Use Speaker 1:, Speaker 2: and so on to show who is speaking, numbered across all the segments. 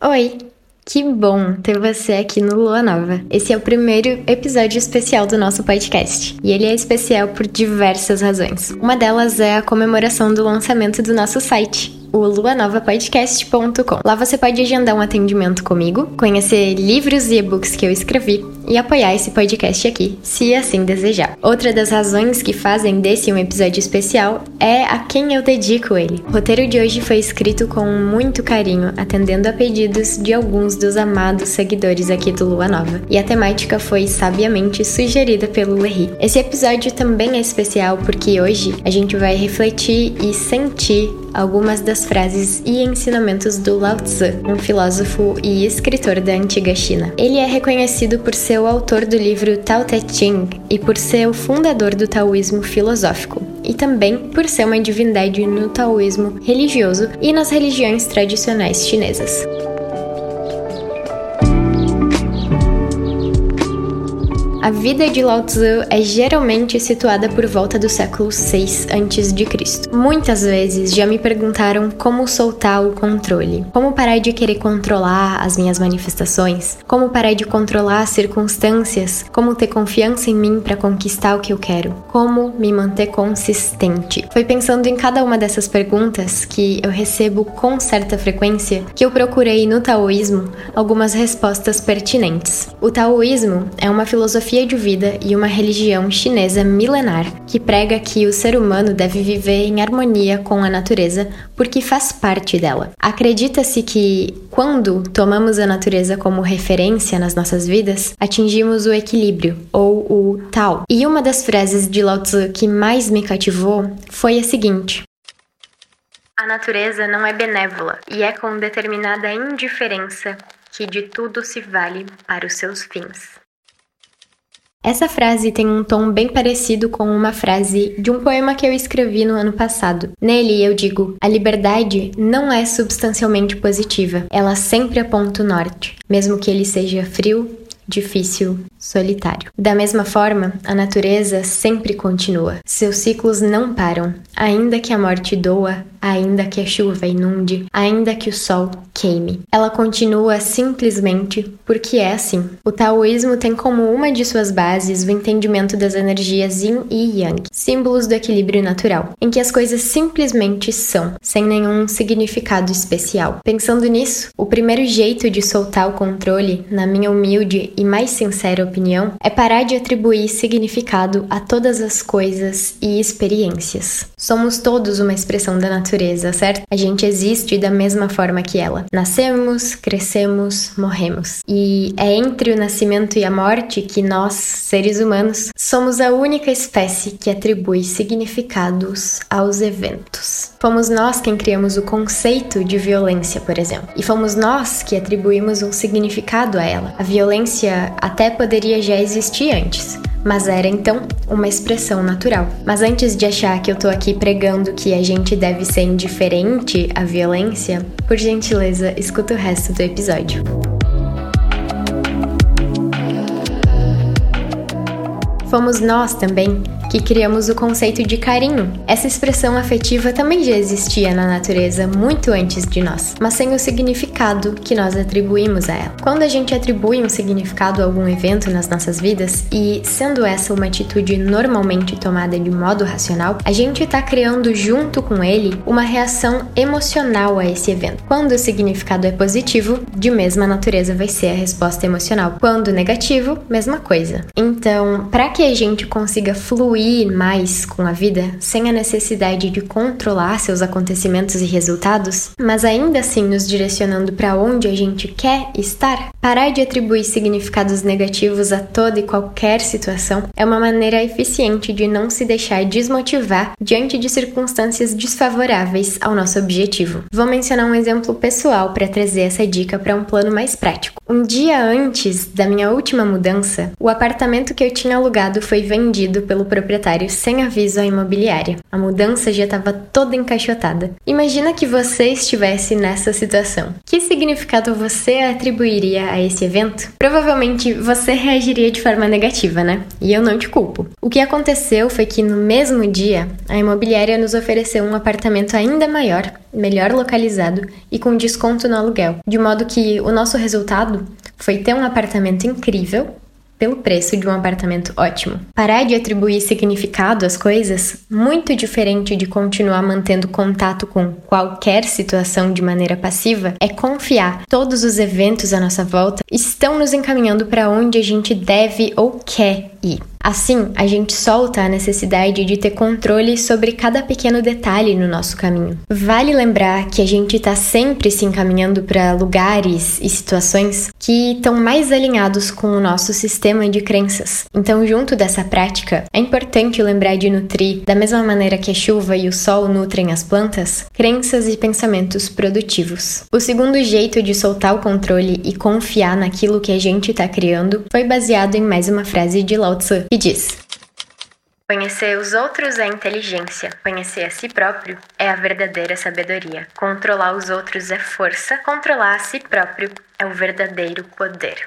Speaker 1: Oi! Que bom ter você aqui no Lua Nova. Esse é o primeiro episódio especial do nosso podcast. E ele é especial por diversas razões. Uma delas é a comemoração do lançamento do nosso site, o luanovapodcast.com. Lá você pode agendar um atendimento comigo, conhecer livros e e-books que eu escrevi e apoiar esse podcast aqui, se assim desejar. Outra das razões que fazem desse um episódio especial é a quem eu dedico ele. O roteiro de hoje foi escrito com muito carinho, atendendo a pedidos de alguns dos amados seguidores aqui do Lua Nova, e a temática foi sabiamente sugerida pelo Lerry. Esse episódio também é especial porque hoje a gente vai refletir e sentir algumas das frases e ensinamentos do Lao Tzu, um filósofo e escritor da antiga China. Ele é reconhecido por ser o autor do livro Tao Te Ching e por ser o fundador do taoísmo filosófico, e também por ser uma divindade no taoísmo religioso e nas religiões tradicionais chinesas. A vida de Lao Tzu é geralmente situada por volta do século 6 a.C. Muitas vezes já me perguntaram como soltar o controle, como parar de querer controlar as minhas manifestações, como parar de controlar as circunstâncias, como ter confiança em mim para conquistar o que eu quero, como me manter consistente. Foi pensando em cada uma dessas perguntas que eu recebo com certa frequência que eu procurei no taoísmo algumas respostas pertinentes. O taoísmo é uma filosofia filosofia de vida e uma religião chinesa milenar que prega que o ser humano deve viver em harmonia com a natureza porque faz parte dela. Acredita-se que, quando tomamos a natureza como referência nas nossas vidas, atingimos o equilíbrio, ou o Tao. E uma das frases de Lao Tzu que mais me cativou foi a seguinte: a natureza não é benévola e é com determinada indiferença que de tudo se vale para os seus fins. Essa frase tem um tom bem parecido com uma frase de um poema que eu escrevi no ano passado. Nele eu digo: a liberdade não é substancialmente positiva, ela sempre aponta o norte, mesmo que ele seja frio, difícil, solitário. Da mesma forma, a natureza sempre continua. Seus ciclos não param, ainda que a morte doa, ainda que a chuva inunde, ainda que o sol queime. Ela continua simplesmente porque é assim. O taoísmo tem como uma de suas bases o entendimento das energias yin e yang, símbolos do equilíbrio natural, em que as coisas simplesmente são, sem nenhum significado especial. Pensando nisso, o primeiro jeito de soltar o controle, na minha humilde e mais sincera opinião, é parar de atribuir significado a todas as coisas e experiências. Somos todos uma expressão da natureza, certo? A gente existe da mesma forma que ela. Nascemos, crescemos, morremos. E é entre o nascimento e a morte que nós, seres humanos, somos a única espécie que atribui significados aos eventos. Fomos nós quem criamos o conceito de violência, por exemplo, e fomos nós que atribuímos um significado a ela. A violência até poderia já existir antes, mas era então uma expressão natural. Mas antes de achar que eu tô aqui pregando que a gente deve ser indiferente à violência, por gentileza, escuta o resto do episódio. Fomos nós também que criamos o conceito de carinho. Essa expressão afetiva também já existia na natureza muito antes de nós, mas sem o significado que nós atribuímos a ela. Quando a gente atribui um significado a algum evento nas nossas vidas, e sendo essa uma atitude normalmente tomada de modo racional, a gente está criando junto com ele uma reação emocional a esse evento. Quando o significado é positivo, de mesma natureza vai ser a resposta emocional. Quando negativo, mesma coisa. Então, para que a gente consiga fluir fluir mais com a vida sem a necessidade de controlar seus acontecimentos e resultados, mas ainda assim nos direcionando para onde a gente quer estar, parar de atribuir significados negativos a toda e qualquer situação é uma maneira eficiente de não se deixar desmotivar diante de circunstâncias desfavoráveis ao nosso objetivo. Vou mencionar um exemplo pessoal para trazer essa dica para um plano mais prático. Um dia antes da minha última mudança, o apartamento que eu tinha alugado foi vendido pelo proprietário proprietário sem aviso à imobiliária. A mudança já estava toda encaixotada. Imagina que você estivesse nessa situação. Que significado você atribuiria a esse evento? Provavelmente você reagiria de forma negativa, né? E eu não te culpo. O que aconteceu foi que no mesmo dia, a imobiliária nos ofereceu um apartamento ainda maior, melhor localizado e com desconto no aluguel, de modo que o nosso resultado foi ter um apartamento incrível pelo preço de um apartamento ótimo. Parar de atribuir significado às coisas, muito diferente de continuar mantendo contato com qualquer situação de maneira passiva, é confiar. Todos os eventos à nossa volta estão nos encaminhando para onde a gente deve ou quer ir. Assim, a gente solta a necessidade de ter controle sobre cada pequeno detalhe no nosso caminho. Vale lembrar que a gente está sempre se encaminhando para lugares e situações que estão mais alinhados com o nosso sistema de crenças. Então, junto dessa prática, é importante lembrar de nutrir, da mesma maneira que a chuva e o sol nutrem as plantas, crenças e pensamentos produtivos. O segundo jeito de soltar o controle e confiar naquilo que a gente está criando foi baseado em mais uma frase de Lao E diz: Conhecer os outros é inteligência, conhecer a si próprio é a verdadeira sabedoria. Controlar os outros é força, controlar a si próprio é o verdadeiro poder.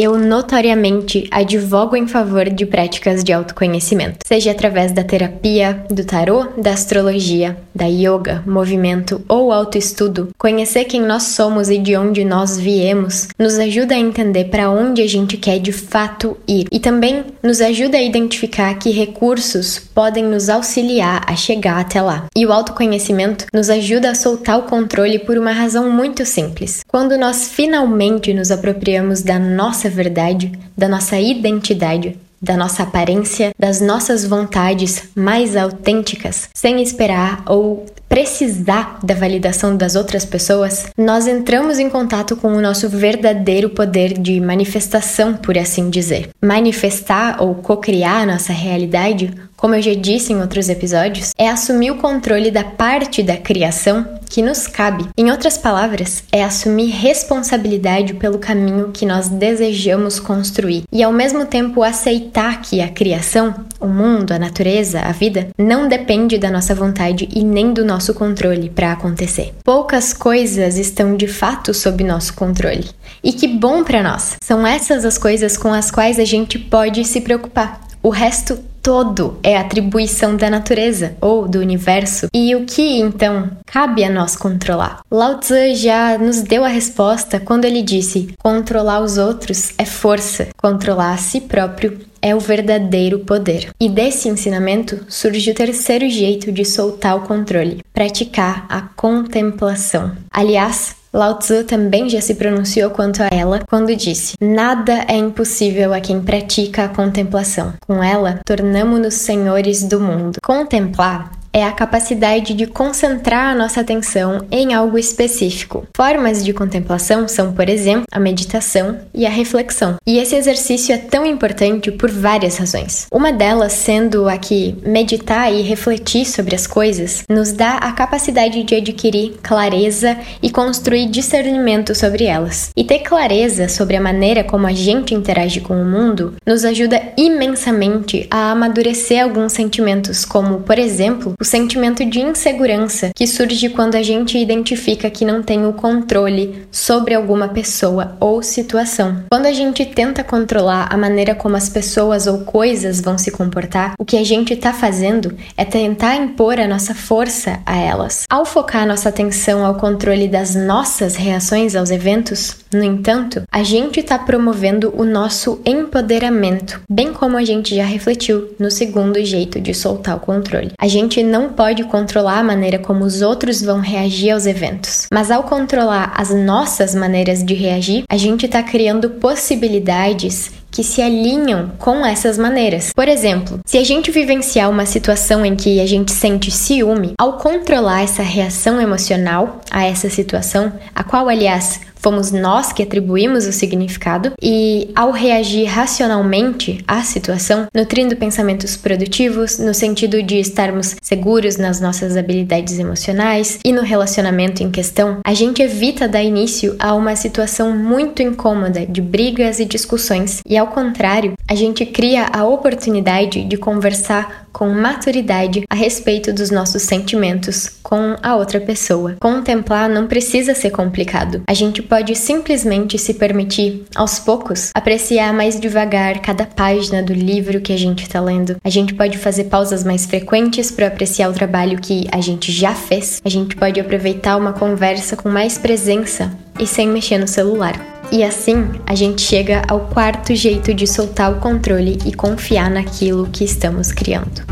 Speaker 1: Eu notoriamente advogo em favor de práticas de autoconhecimento, seja através da terapia, do tarô, da astrologia, da yoga, movimento ou autoestudo. Conhecer quem nós somos e de onde nós viemos nos ajuda a entender para onde a gente quer de fato ir e também nos ajuda a identificar que recursos podem nos auxiliar a chegar até lá. E o autoconhecimento nos ajuda a soltar o controle por uma razão muito simples. Quando nós finalmente nos apropriamos da nossa nossa verdade, da nossa identidade, da nossa aparência, das nossas vontades mais autênticas, sem esperar ou precisar da validação das outras pessoas, nós entramos em contato com o nosso verdadeiro poder de manifestação, por assim dizer. Manifestar ou co-criar a nossa realidade como eu já disse em outros episódios, é assumir o controle da parte da criação que nos cabe. Em outras palavras, é assumir responsabilidade pelo caminho que nós desejamos construir e ao mesmo tempo aceitar que a criação, o mundo, a natureza, a vida, não depende da nossa vontade e nem do nosso controle para acontecer. Poucas coisas estão de fato sob nosso controle. E que bom para nós! São essas as coisas com as quais a gente pode se preocupar. O resto todo é atribuição da natureza ou do universo. E o que então cabe a nós controlar? Lao Tzu já nos deu a resposta quando ele disse: controlar os outros é força, controlar a si próprio é o verdadeiro poder. E desse ensinamento surge o terceiro jeito de soltar o controle: praticar a contemplação. Aliás, Lao Tzu também já se pronunciou quanto a ela quando disse: Nada é impossível a quem pratica a contemplação. Com ela, tornamo-nos senhores do mundo. Contemplar é a capacidade de concentrar a nossa atenção em algo específico. Formas de contemplação são, por exemplo, a meditação e a reflexão. E esse exercício é tão importante por várias razões. Uma delas sendo a que meditar e refletir sobre as coisas nos dá a capacidade de adquirir clareza e construir discernimento sobre elas. E ter clareza sobre a maneira como a gente interage com o mundo nos ajuda imensamente a amadurecer alguns sentimentos, como, por exemplo, o sentimento de insegurança que surge quando a gente identifica que não tem o controle sobre alguma pessoa ou situação. Quando a gente tenta controlar a maneira como as pessoas ou coisas vão se comportar, o que a gente está fazendo é tentar impor a nossa força a elas. Ao focar nossa atenção ao controle das nossas reações aos eventos, no entanto, a gente está promovendo o nosso empoderamento, bem como a gente já refletiu no segundo jeito de soltar o controle. A gente não pode controlar a maneira como os outros vão reagir aos eventos, mas ao controlar as nossas maneiras de reagir, a gente está criando possibilidades que se alinham com essas maneiras. Por exemplo, se a gente vivenciar uma situação em que a gente sente ciúme, ao controlar essa reação emocional a essa situação, a qual, aliás, fomos nós que atribuímos o significado, e ao reagir racionalmente à situação, nutrindo pensamentos produtivos no sentido de estarmos seguros nas nossas habilidades emocionais e no relacionamento em questão, a gente evita dar início a uma situação muito incômoda de brigas e discussões, e ao contrário, a gente cria a oportunidade de conversar com maturidade a respeito dos nossos sentimentos com a outra pessoa. Contemplar não precisa ser complicado. A gente pode simplesmente se permitir, aos poucos, apreciar mais devagar cada página do livro que a gente está lendo. A gente pode fazer pausas mais frequentes para apreciar o trabalho que a gente já fez. A gente pode aproveitar uma conversa com mais presença e sem mexer no celular. E assim, a gente chega ao quarto jeito de soltar o controle e confiar naquilo que estamos criando: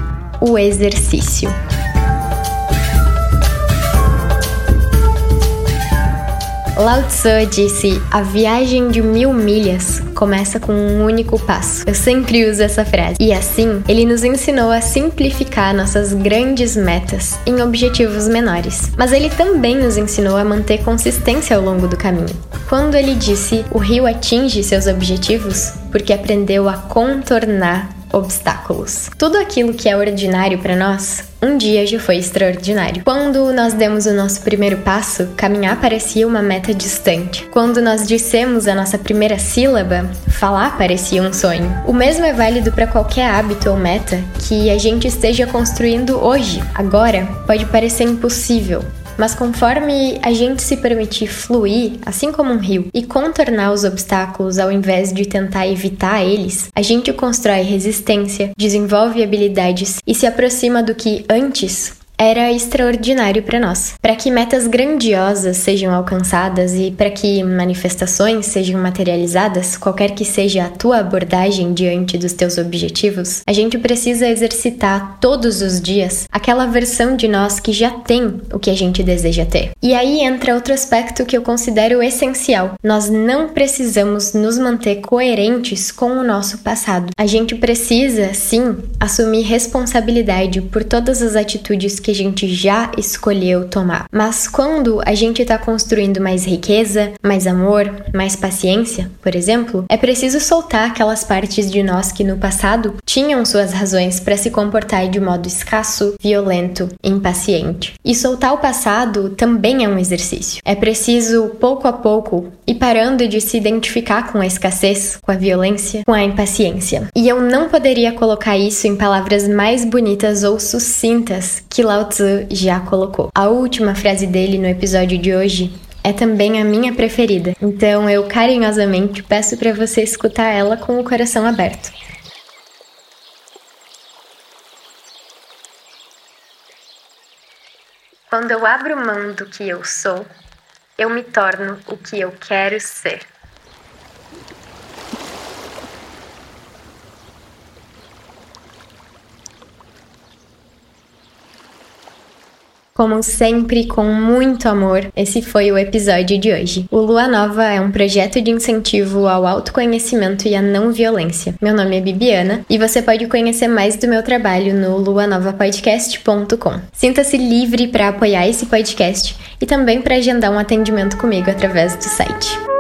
Speaker 1: o exercício. Lao Tzu disse: A viagem de mil milhas começa com um único passo. Eu sempre uso essa frase. E assim, ele nos ensinou a simplificar nossas grandes metas em objetivos menores. Mas ele também nos ensinou a manter consistência ao longo do caminho. Quando ele disse: O rio atinge seus objetivos porque aprendeu a contornar obstáculos. Tudo aquilo que é ordinário para nós, um dia já foi extraordinário. Quando nós demos o nosso primeiro passo, caminhar parecia uma meta distante. Quando nós dissemos a nossa primeira sílaba, falar parecia um sonho. O mesmo é válido para qualquer hábito ou meta que a gente esteja construindo hoje. Agora, pode parecer impossível, mas conforme a gente se permitir fluir, assim como um rio, e contornar os obstáculos ao invés de tentar evitar eles, a gente constrói resistência, desenvolve habilidades e se aproxima do que antes era extraordinário para nós. Para que metas grandiosas sejam alcançadas e para que manifestações sejam materializadas, qualquer que seja a tua abordagem diante dos teus objetivos, a gente precisa exercitar todos os dias aquela versão de nós que já tem o que a gente deseja ter. E aí entra outro aspecto que eu considero essencial. Nós não precisamos nos manter coerentes com o nosso passado. A gente precisa, sim, assumir responsabilidade por todas as atitudes que a gente já escolheu tomar. Mas quando a gente está construindo mais riqueza, mais amor, mais paciência, por exemplo, é preciso soltar aquelas partes de nós que no passado tinham suas razões para se comportar de modo escasso, violento, impaciente. E soltar o passado também é um exercício. É preciso, pouco a pouco, ir parando de se identificar com a escassez, com a violência, com a impaciência. E eu não poderia colocar isso em palavras mais bonitas ou sucintas que lá Lao Tzu já colocou. A última frase dele no episódio de hoje é também a minha preferida, então eu carinhosamente peço para você escutar ela com o coração aberto. Quando eu abro mão do que eu sou, eu me torno o que eu quero ser. Como sempre, com muito amor, esse foi o episódio de hoje. O Lua Nova é um projeto de incentivo ao autoconhecimento e à não violência. Meu nome é Bibiana e você pode conhecer mais do meu trabalho no luanovapodcast.com. Sinta-se livre para apoiar esse podcast e também para agendar um atendimento comigo através do site.